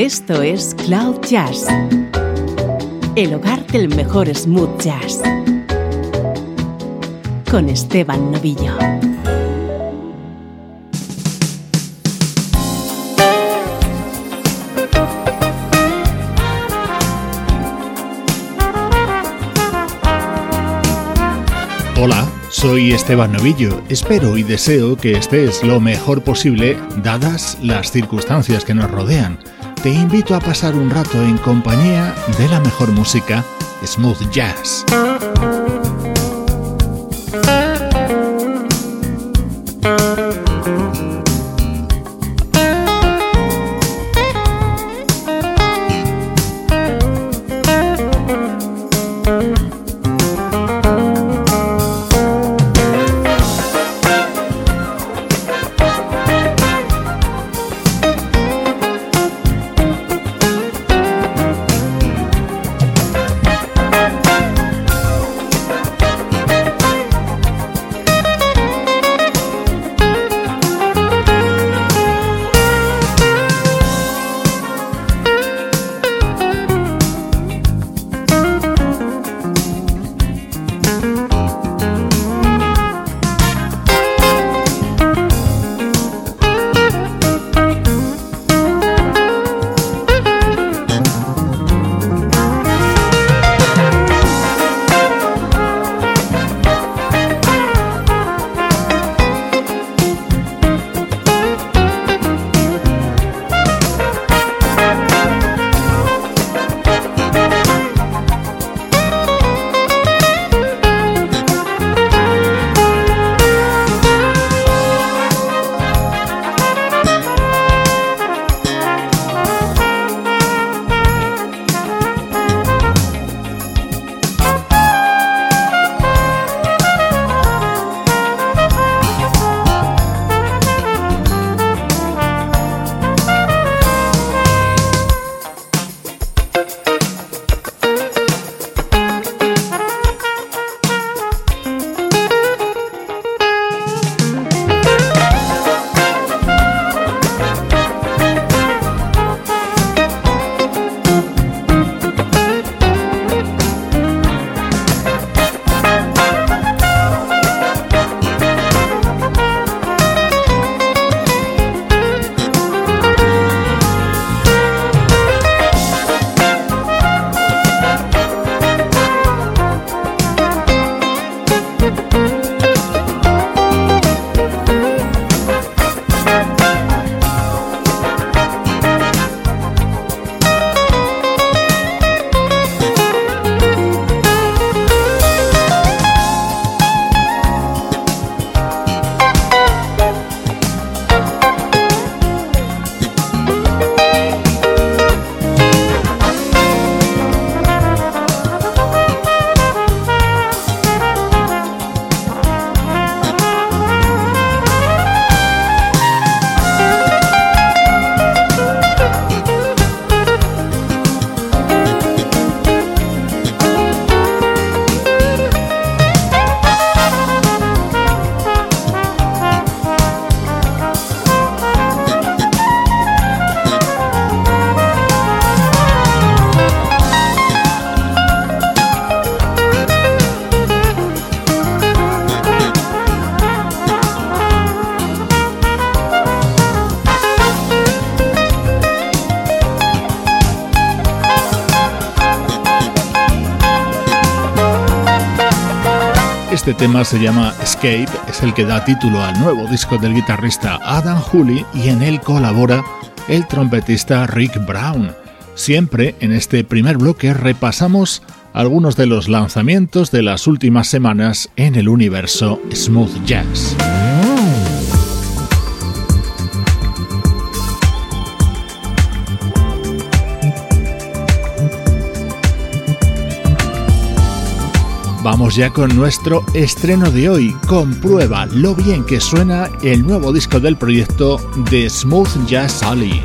Esto es Cloud Jazz, el hogar del mejor smooth jazz, con Esteban Novillo. Hola, soy Esteban Novillo. Espero y deseo que estés lo mejor posible dadas las circunstancias que nos rodean te invito a pasar un rato en compañía de la mejor música, smooth jazz. Tema se llama Escape, es el que da título al nuevo disco del guitarrista Adam Hooley y en él colabora el trompetista Rick Brown. Siempre en este primer bloque repasamos algunos de los lanzamientos de las últimas semanas en el universo smooth jazz. Vamos ya con nuestro estreno de hoy. Comprueba lo bien que suena el nuevo disco del proyecto de Smooth Jazz Sally.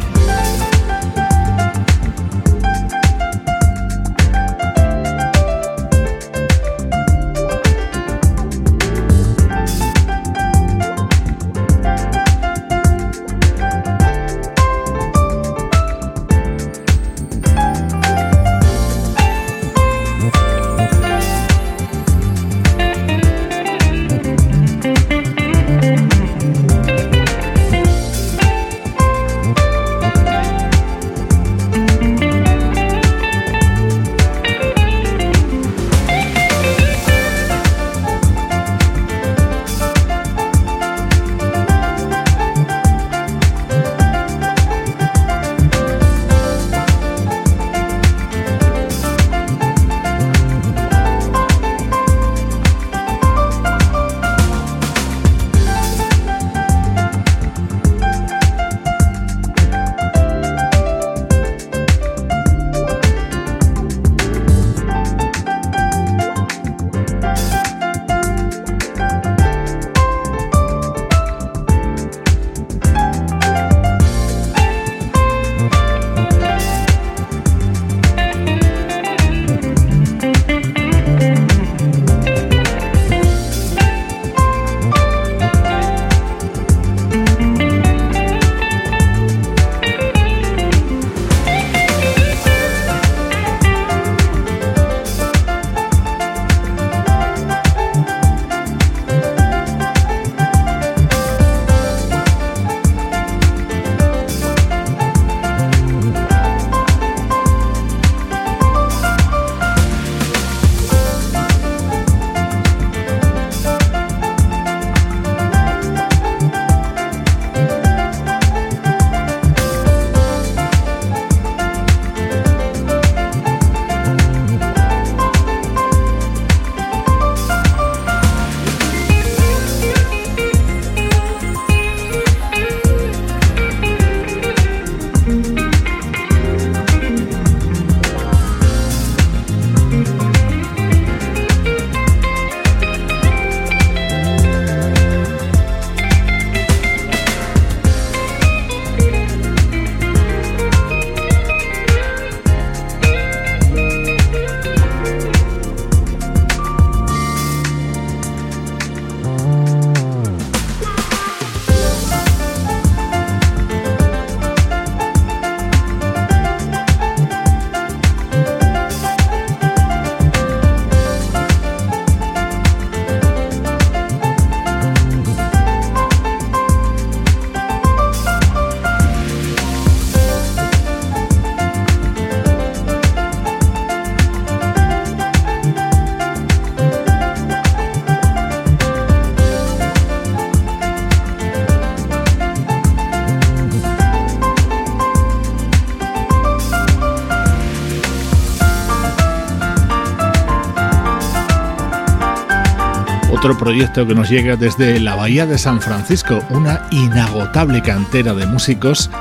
Otro proyecto que nos llega desde la Bahía de San Francisco, una inagotable cantera de músicos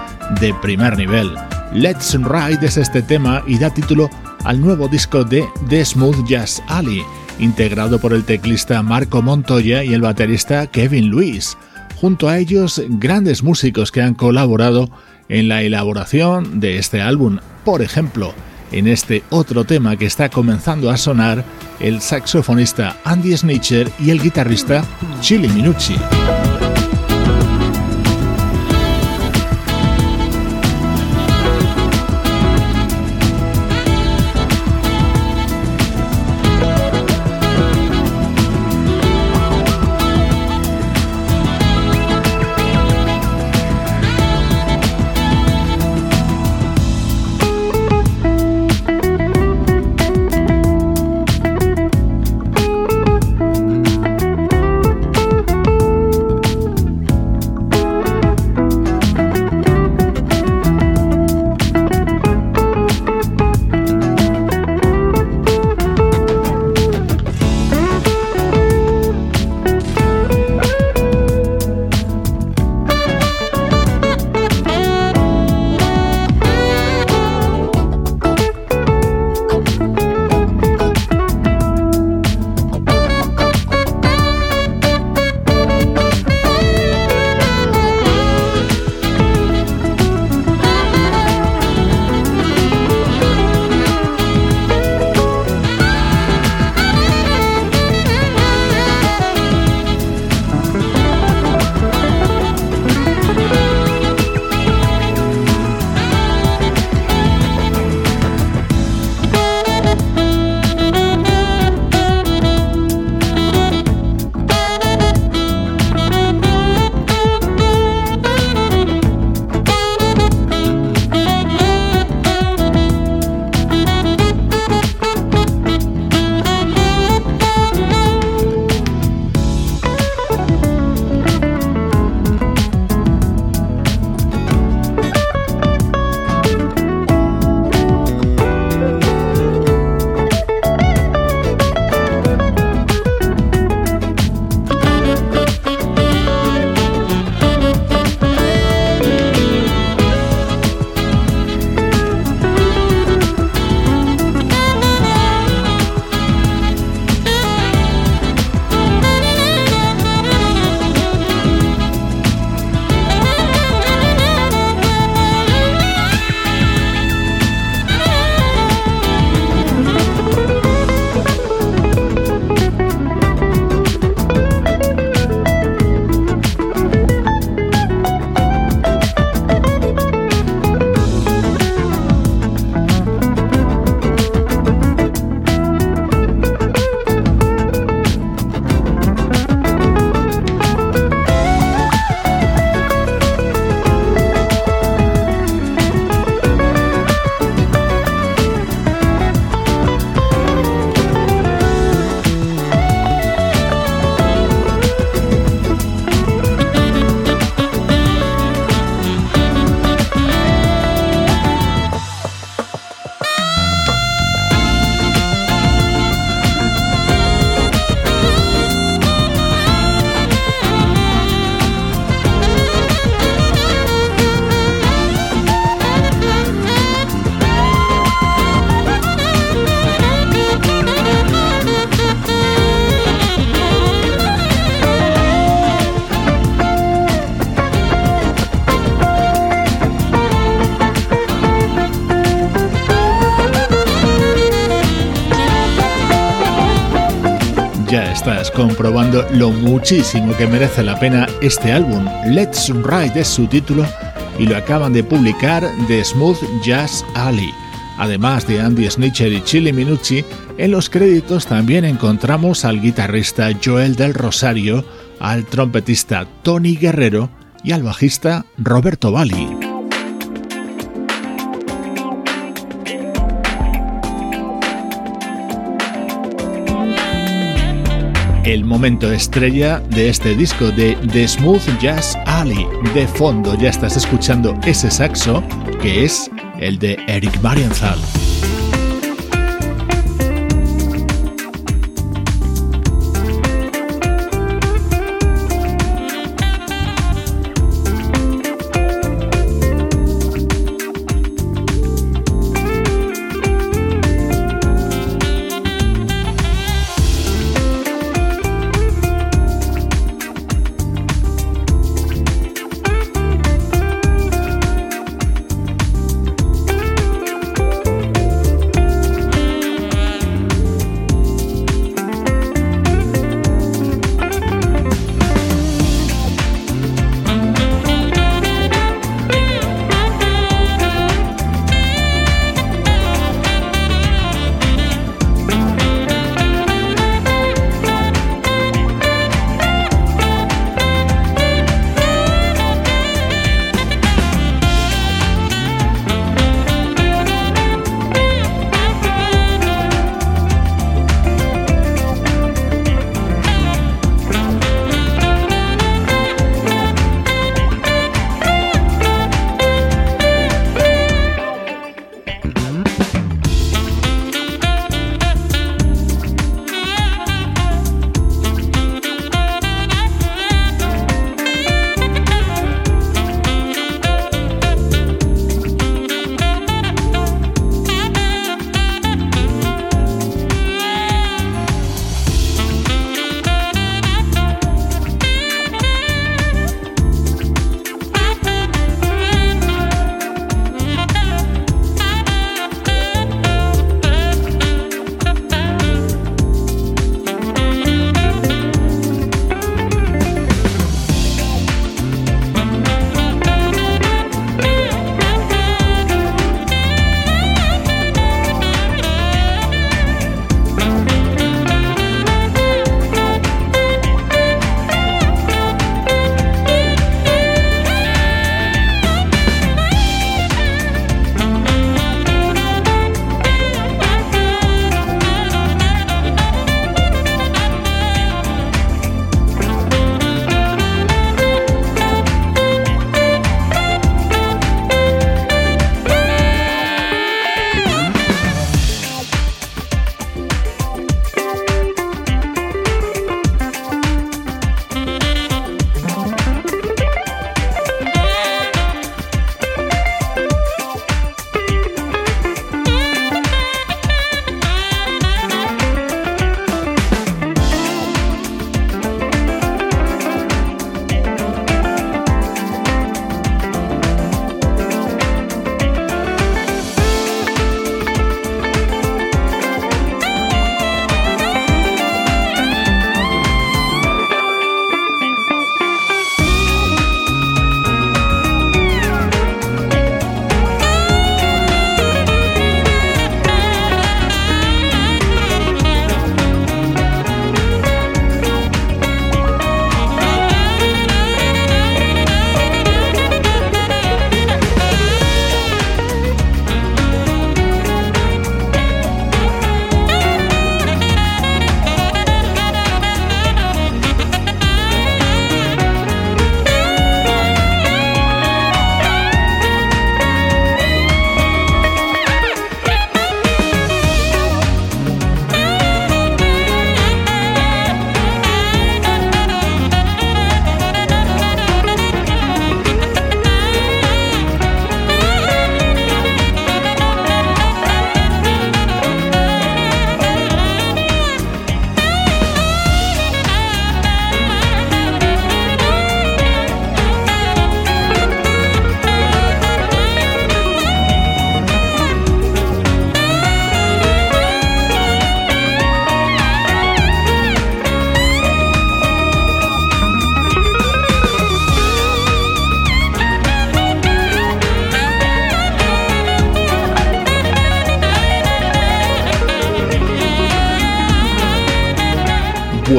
de primer nivel. Let's Ride es este tema y da título al nuevo disco de The Smooth Jazz Alley, integrado por el teclista Marco Montoya y el baterista Kevin Lewis. Junto a ellos, grandes músicos que han colaborado en la elaboración de este álbum. Por ejemplo, en este otro tema que está comenzando a sonar, el saxofonista Andy Snitcher y el guitarrista Chili Minucci. Lo muchísimo que merece la pena este álbum. Let's Ride es su título y lo acaban de publicar The Smooth Jazz Alley. Además de Andy Snitcher y Chili Minucci, en los créditos también encontramos al guitarrista Joel del Rosario, al trompetista Tony Guerrero y al bajista Roberto Bali. El momento estrella de este disco de The Smooth Jazz Alley. De fondo ya estás escuchando ese saxo que es el de Eric Marienthal.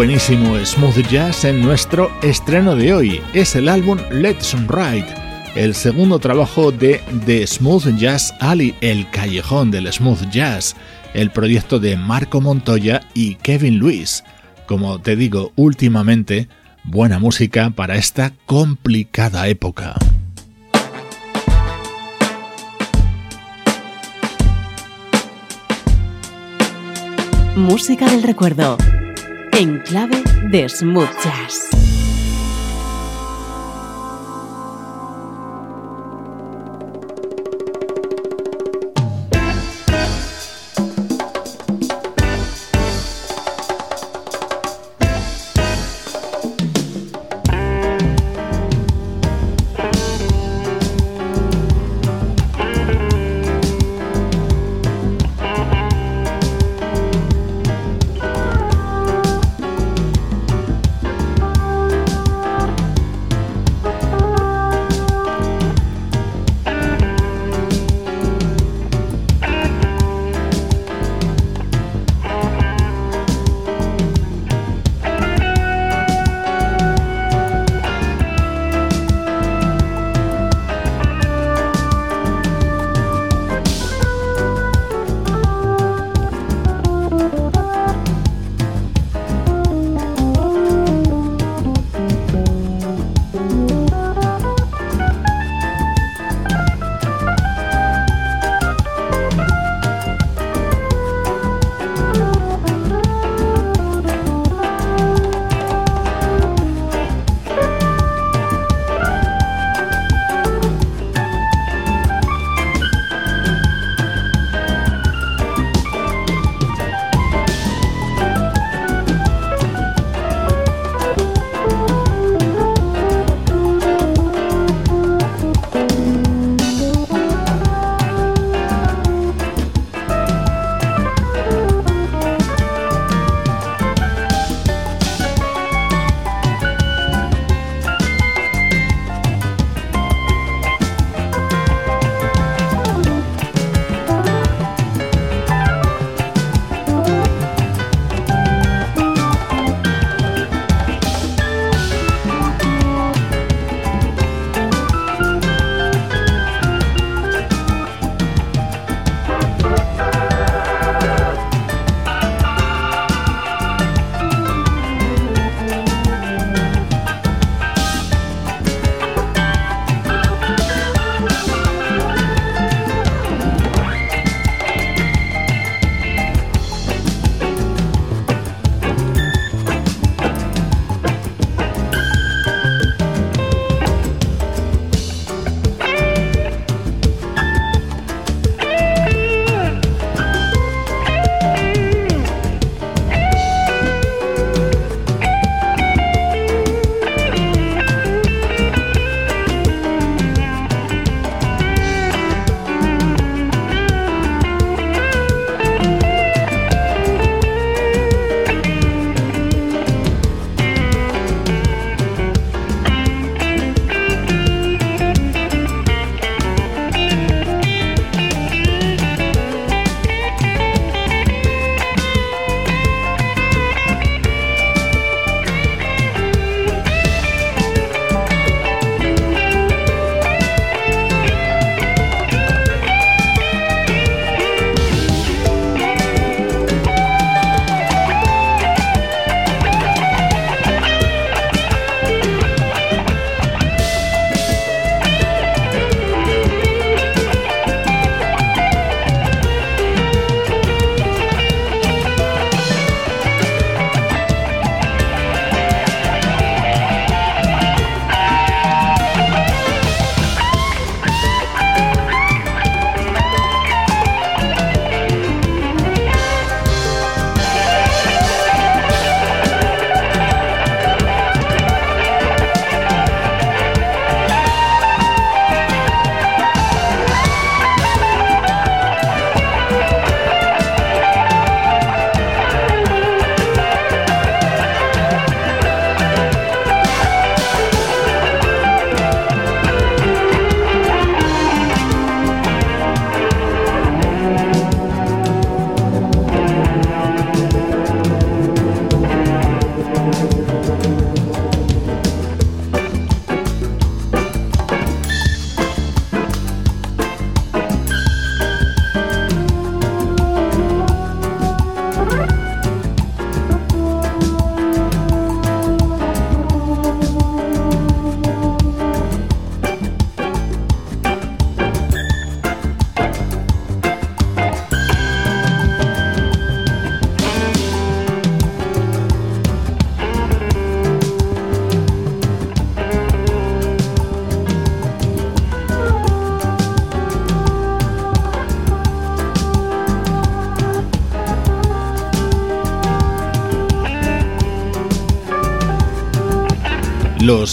Buenísimo smooth jazz en nuestro estreno de hoy. Es el álbum Let's Ride, el segundo trabajo de The Smooth Jazz Alley, el callejón del smooth jazz, el proyecto de Marco Montoya y Kevin Lewis. Como te digo, últimamente, buena música para esta complicada época. Música del recuerdo en clave de smooth.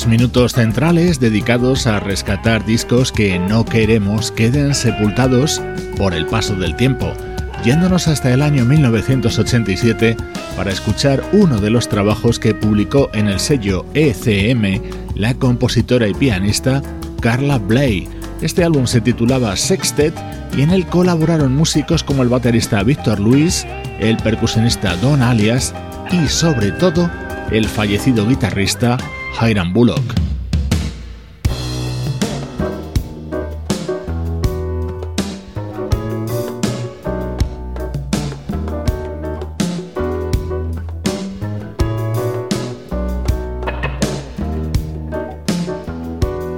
Minutos centrales dedicados a rescatar discos que no queremos queden sepultados por el paso del tiempo, yéndonos hasta el año 1987 para escuchar uno de los trabajos que publicó en el sello ECM la compositora y pianista Carla Bley. Este álbum se titulaba Sextet y en él colaboraron músicos como el baterista Víctor Luis, el percusionista Don Alias y sobre todo el fallecido guitarrista Hiram Bullock.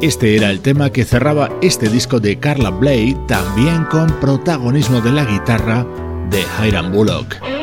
Este era el tema que cerraba este disco de Carla Blade, también con protagonismo de la guitarra de Hiram Bullock.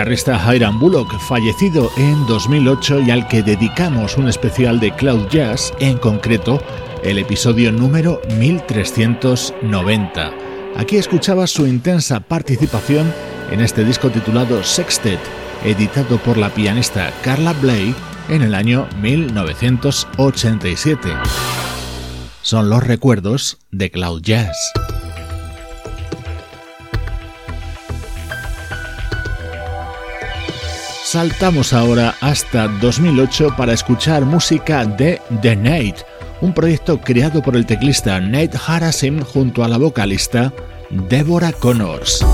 Guitarrista Hiram Bullock, fallecido en 2008 y al que dedicamos un especial de Cloud Jazz, en concreto el episodio número 1390. Aquí escuchaba su intensa participación en este disco titulado Sextet, editado por la pianista Carla Blake en el año 1987. Son los recuerdos de Cloud Jazz. Saltamos ahora hasta 2008 para escuchar música de The Nate, un proyecto creado por el teclista Nate Harasim junto a la vocalista Deborah Connors.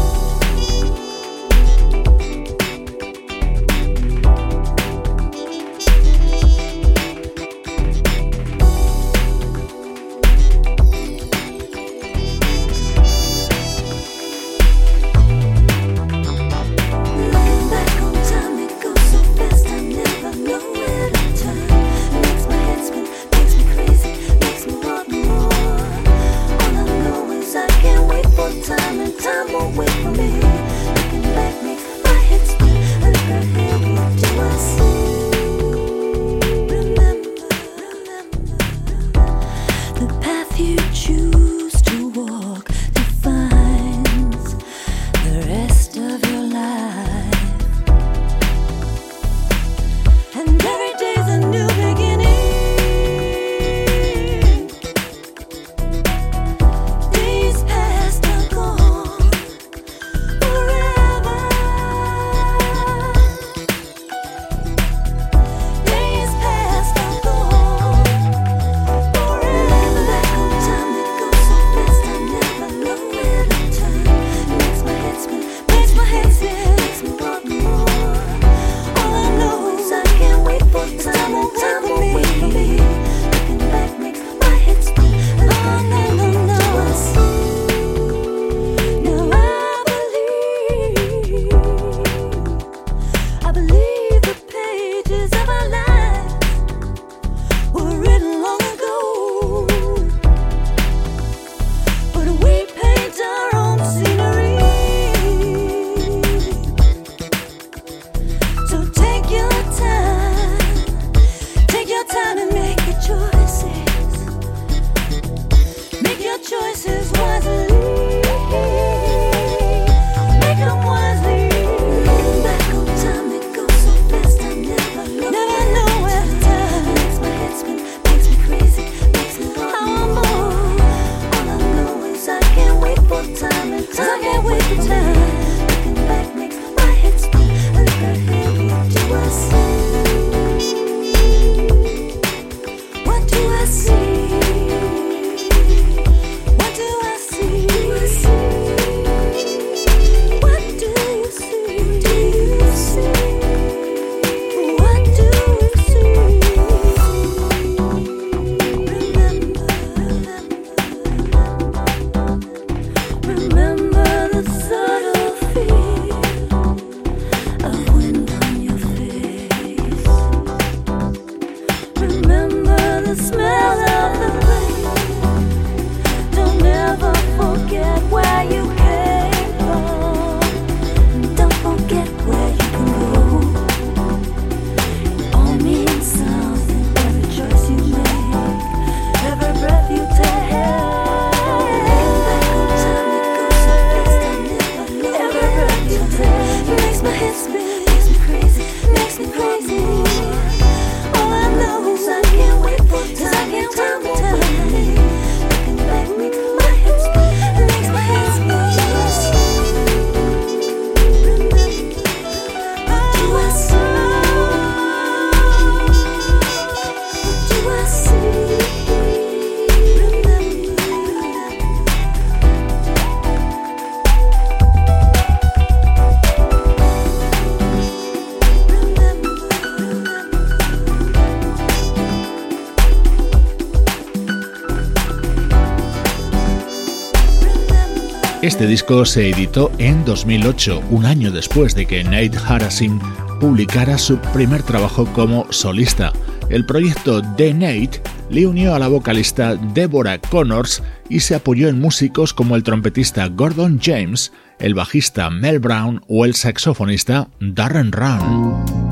Este disco se editó en 2008, un año después de que Nate Harasim publicara su primer trabajo como solista. El proyecto de Nate le unió a la vocalista Deborah Connors y se apoyó en músicos como el trompetista Gordon James, el bajista Mel Brown o el saxofonista Darren Run.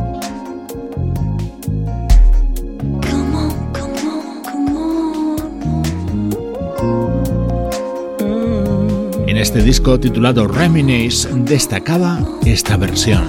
Este disco titulado Reminisce destacaba esta versión.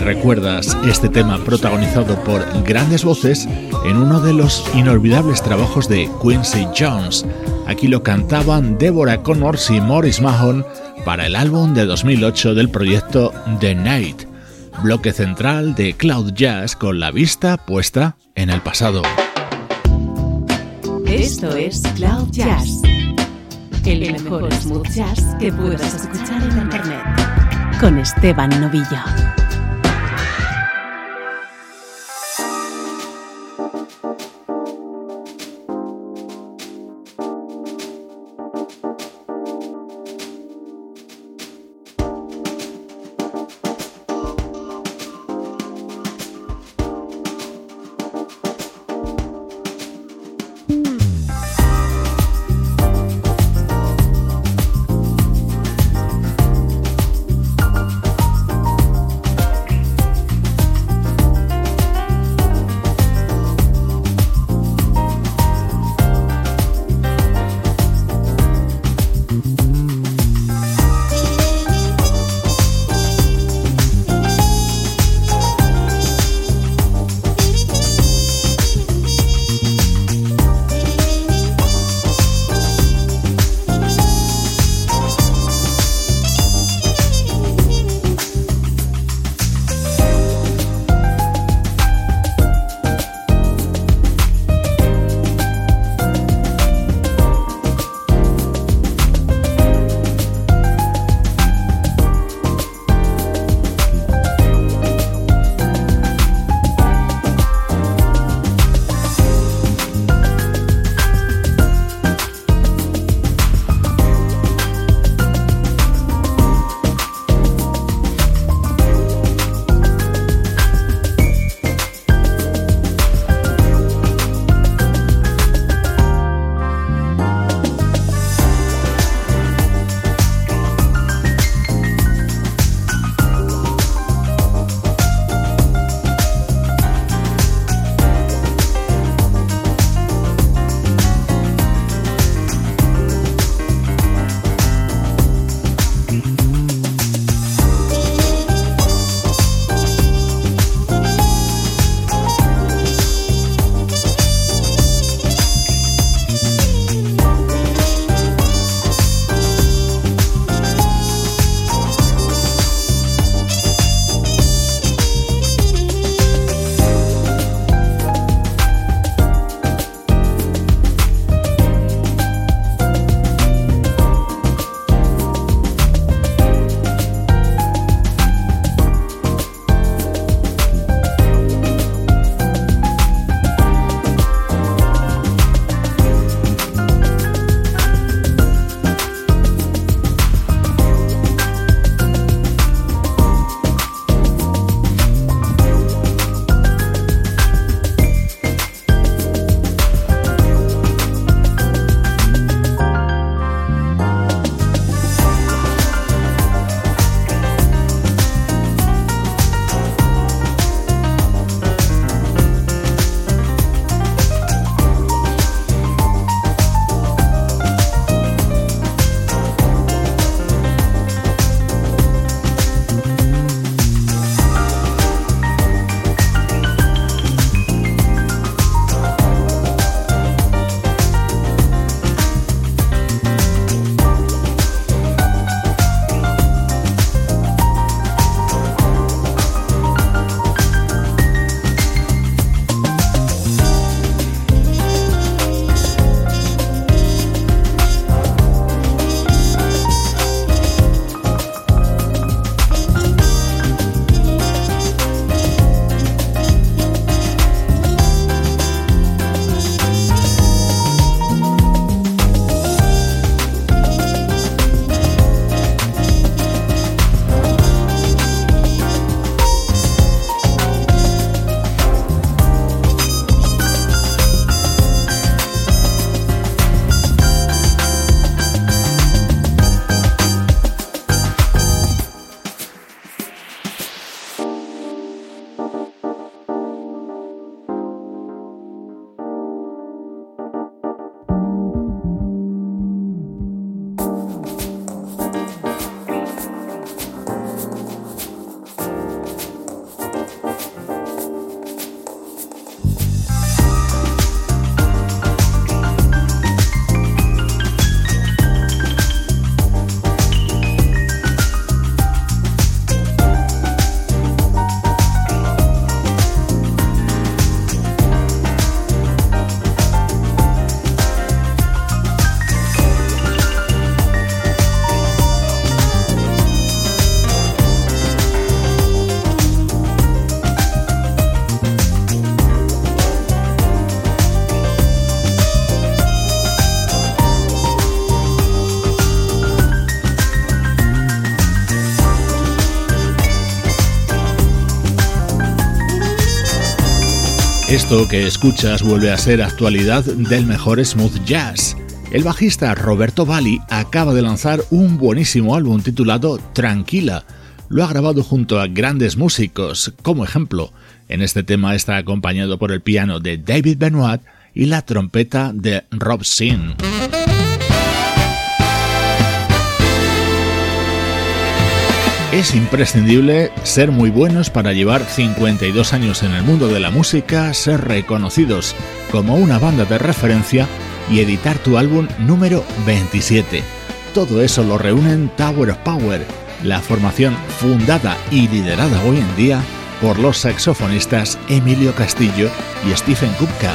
Recuerdas este tema protagonizado por grandes voces en uno de los inolvidables trabajos de Quincy Jones. Aquí lo cantaban Deborah Connors y Morris Mahon para el álbum de 2008 del proyecto The Night, bloque central de Cloud Jazz con la vista puesta en el pasado. Esto es Cloud Jazz, el mejor smooth jazz que puedas escuchar en Internet, con Esteban Novillo. Esto que escuchas vuelve a ser actualidad del mejor smooth jazz. El bajista Roberto Bali acaba de lanzar un buenísimo álbum titulado Tranquila. Lo ha grabado junto a grandes músicos. Como ejemplo, en este tema está acompañado por el piano de David Benoit y la trompeta de Rob Sin. Es imprescindible ser muy buenos para llevar 52 años en el mundo de la música, ser reconocidos como una banda de referencia y editar tu álbum número 27. Todo eso lo reúnen Tower of Power, la formación fundada y liderada hoy en día por los saxofonistas Emilio Castillo y Stephen Kupka.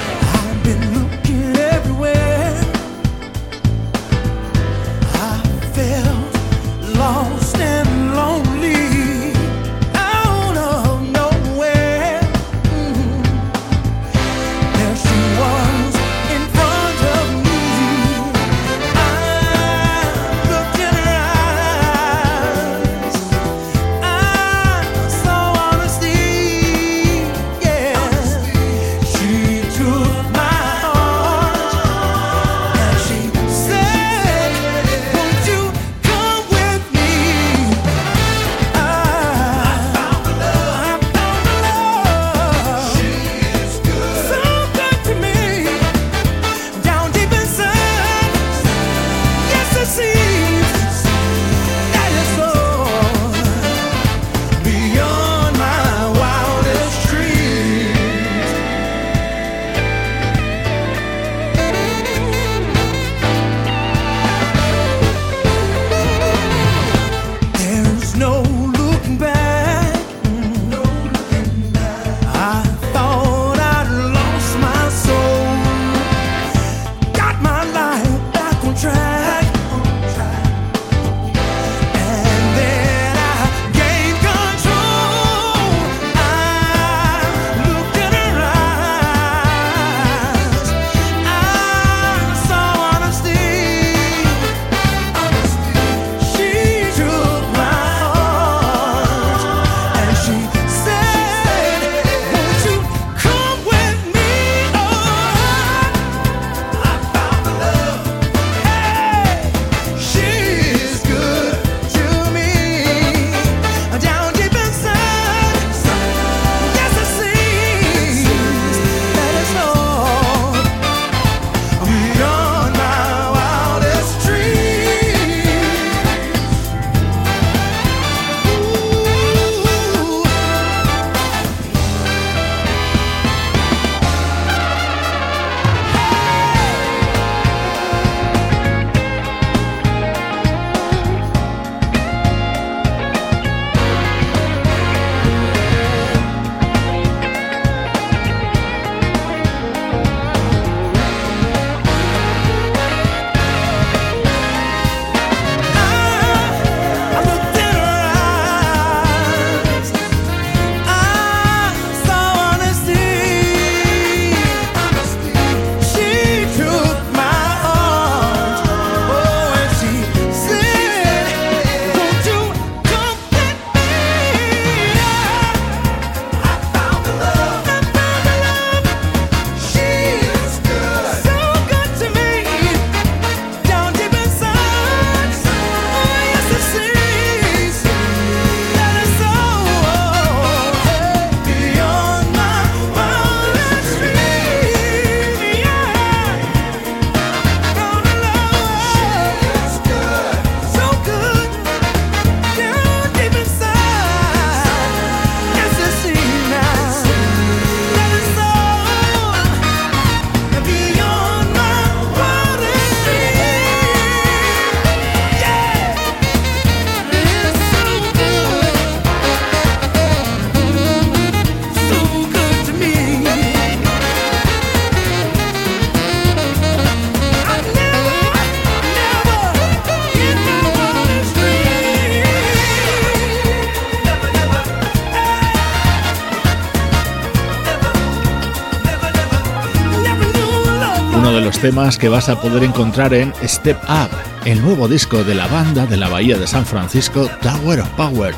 Temas que vas a poder encontrar en Step Up, el nuevo disco de la banda de la Bahía de San Francisco, Tower of Power,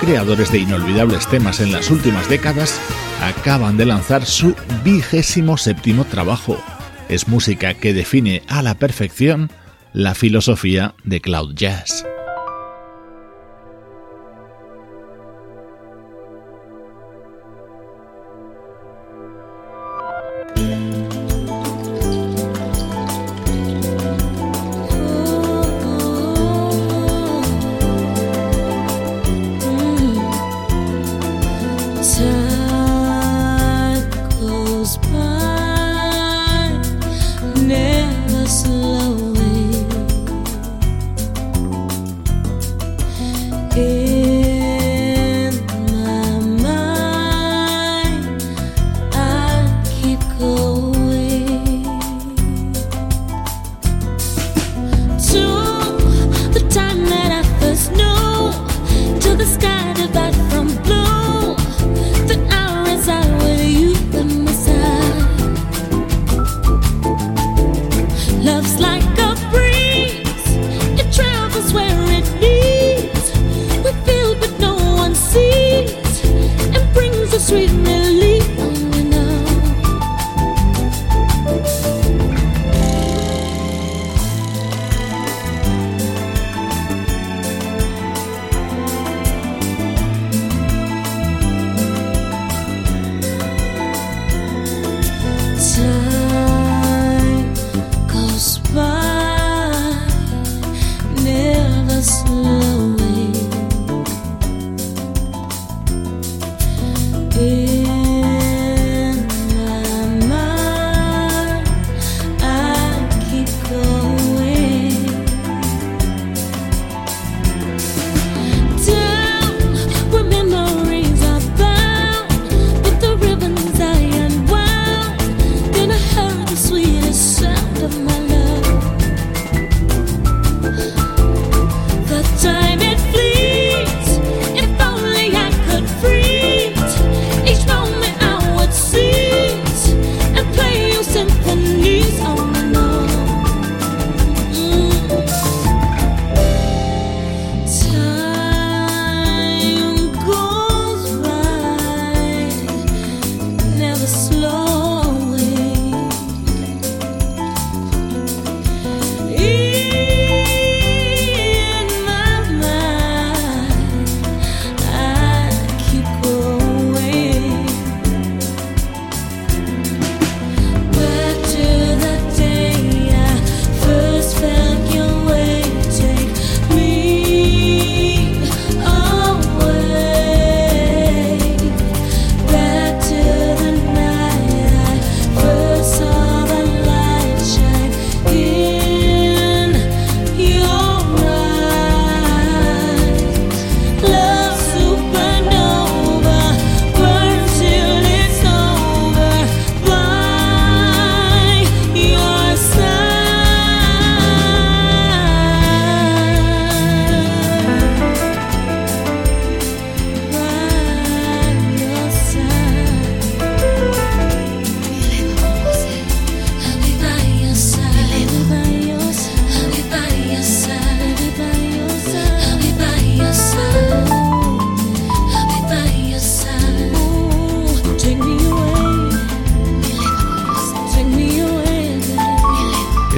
creadores de inolvidables temas en las últimas décadas acaban de lanzar su vigésimo séptimo trabajo. Es música que define a la perfección la filosofía de Cloud Jazz.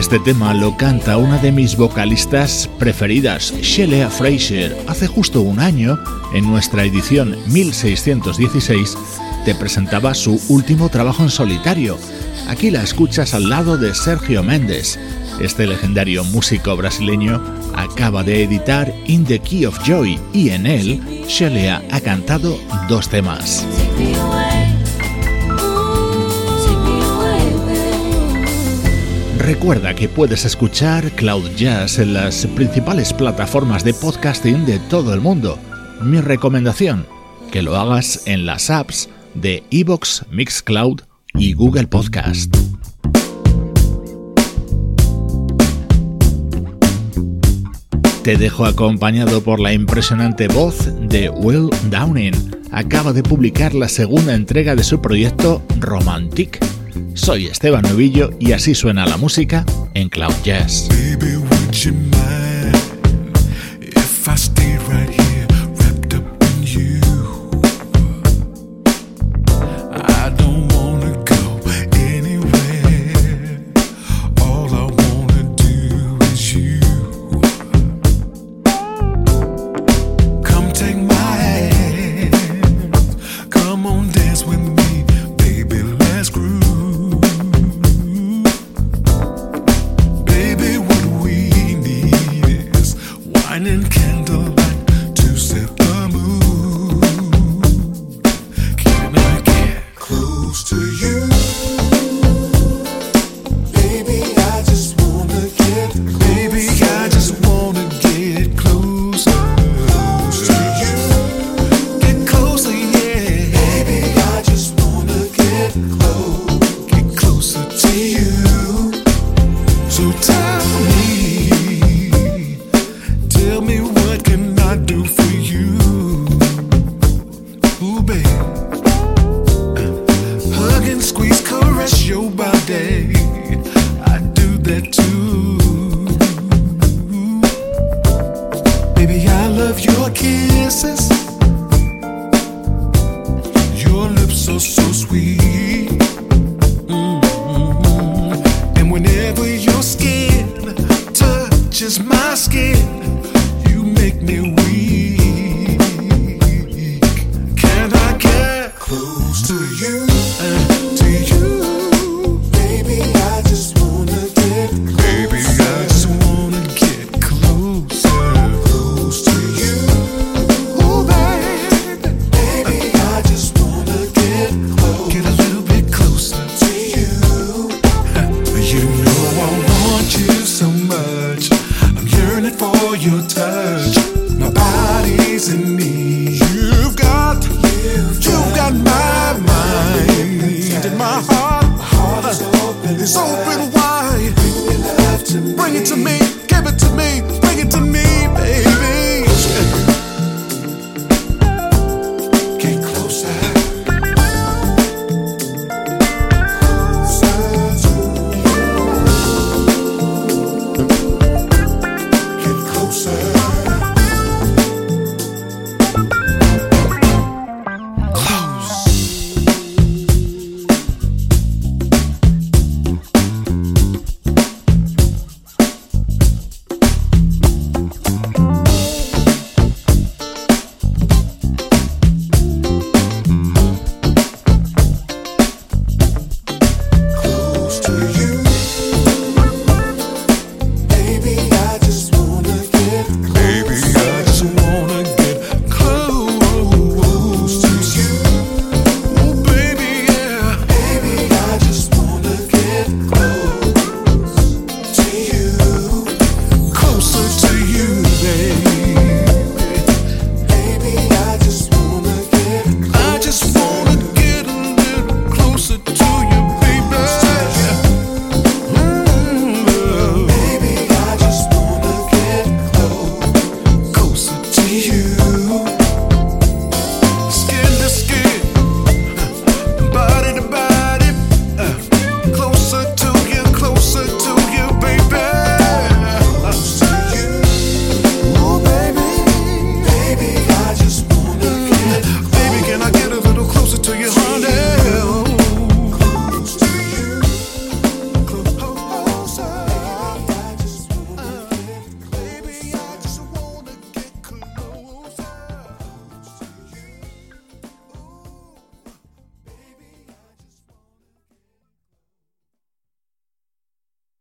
Este tema lo canta una de mis vocalistas preferidas, Shelley Fraser. Hace justo un año, en nuestra edición 1616, te presentaba su último trabajo en solitario. Aquí la escuchas al lado de Sergio Méndez. Este legendario músico brasileño acaba de editar In the Key of Joy y en él Shelley ha cantado dos temas. Recuerda que puedes escuchar Cloud Jazz en las principales plataformas de podcasting de todo el mundo. Mi recomendación, que lo hagas en las apps de Evox, Mixcloud y Google Podcast. Te dejo acompañado por la impresionante voz de Will Downing. Acaba de publicar la segunda entrega de su proyecto Romantic soy Esteban Novillo y así suena la música en Cloud Jazz.